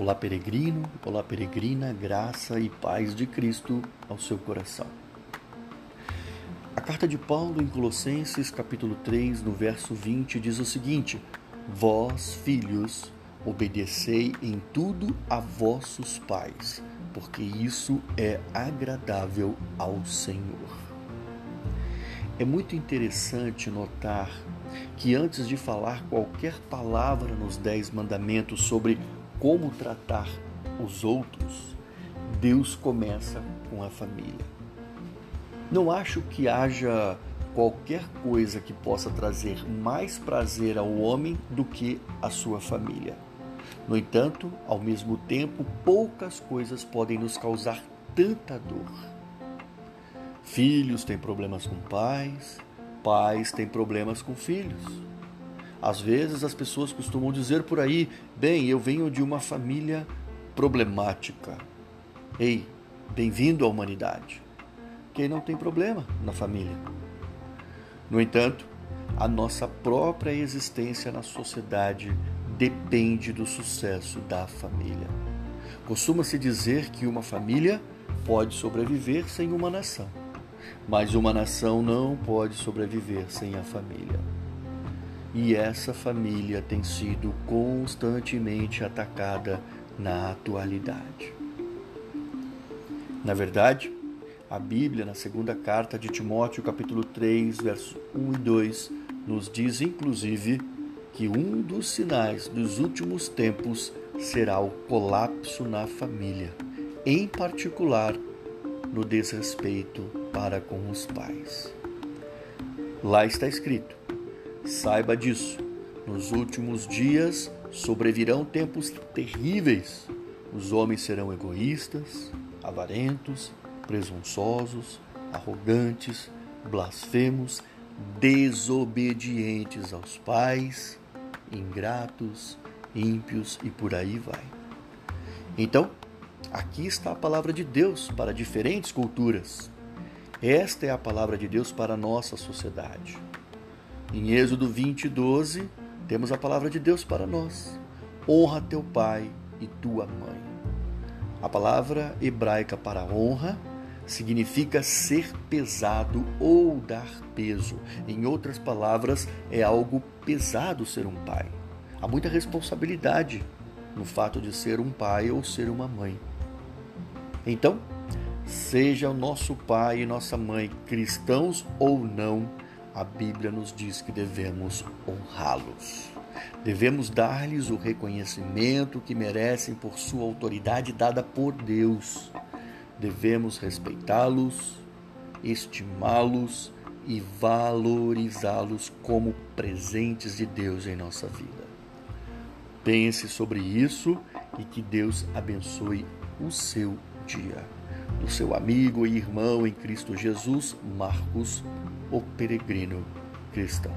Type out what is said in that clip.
Olá, peregrino, olá, peregrina, graça e paz de Cristo ao seu coração. A carta de Paulo em Colossenses, capítulo 3, no verso 20, diz o seguinte: Vós, filhos, obedecei em tudo a vossos pais, porque isso é agradável ao Senhor. É muito interessante notar que antes de falar qualquer palavra nos Dez Mandamentos sobre como tratar os outros, Deus começa com a família. Não acho que haja qualquer coisa que possa trazer mais prazer ao homem do que a sua família. No entanto, ao mesmo tempo, poucas coisas podem nos causar tanta dor. Filhos têm problemas com pais, pais têm problemas com filhos. Às vezes as pessoas costumam dizer por aí: bem, eu venho de uma família problemática. Ei, bem-vindo à humanidade. Quem não tem problema na família? No entanto, a nossa própria existência na sociedade depende do sucesso da família. Costuma-se dizer que uma família pode sobreviver sem uma nação, mas uma nação não pode sobreviver sem a família e essa família tem sido constantemente atacada na atualidade. Na verdade, a Bíblia, na segunda carta de Timóteo, capítulo 3, versos 1 e 2, nos diz inclusive que um dos sinais dos últimos tempos será o colapso na família, em particular no desrespeito para com os pais. Lá está escrito: Saiba disso. Nos últimos dias sobrevirão tempos terríveis. Os homens serão egoístas, avarentos, presunçosos, arrogantes, blasfemos, desobedientes aos pais, ingratos, ímpios e por aí vai. Então, aqui está a palavra de Deus para diferentes culturas. Esta é a palavra de Deus para a nossa sociedade. Em Êxodo 20, 12, temos a palavra de Deus para nós. Honra teu pai e tua mãe. A palavra hebraica para honra significa ser pesado ou dar peso. Em outras palavras, é algo pesado ser um pai. Há muita responsabilidade no fato de ser um pai ou ser uma mãe. Então, seja o nosso pai e nossa mãe cristãos ou não, a Bíblia nos diz que devemos honrá-los. Devemos dar-lhes o reconhecimento que merecem por sua autoridade dada por Deus. Devemos respeitá-los, estimá-los e valorizá-los como presentes de Deus em nossa vida. Pense sobre isso e que Deus abençoe o seu dia. Do seu amigo e irmão em Cristo Jesus, Marcos o peregrino cristão.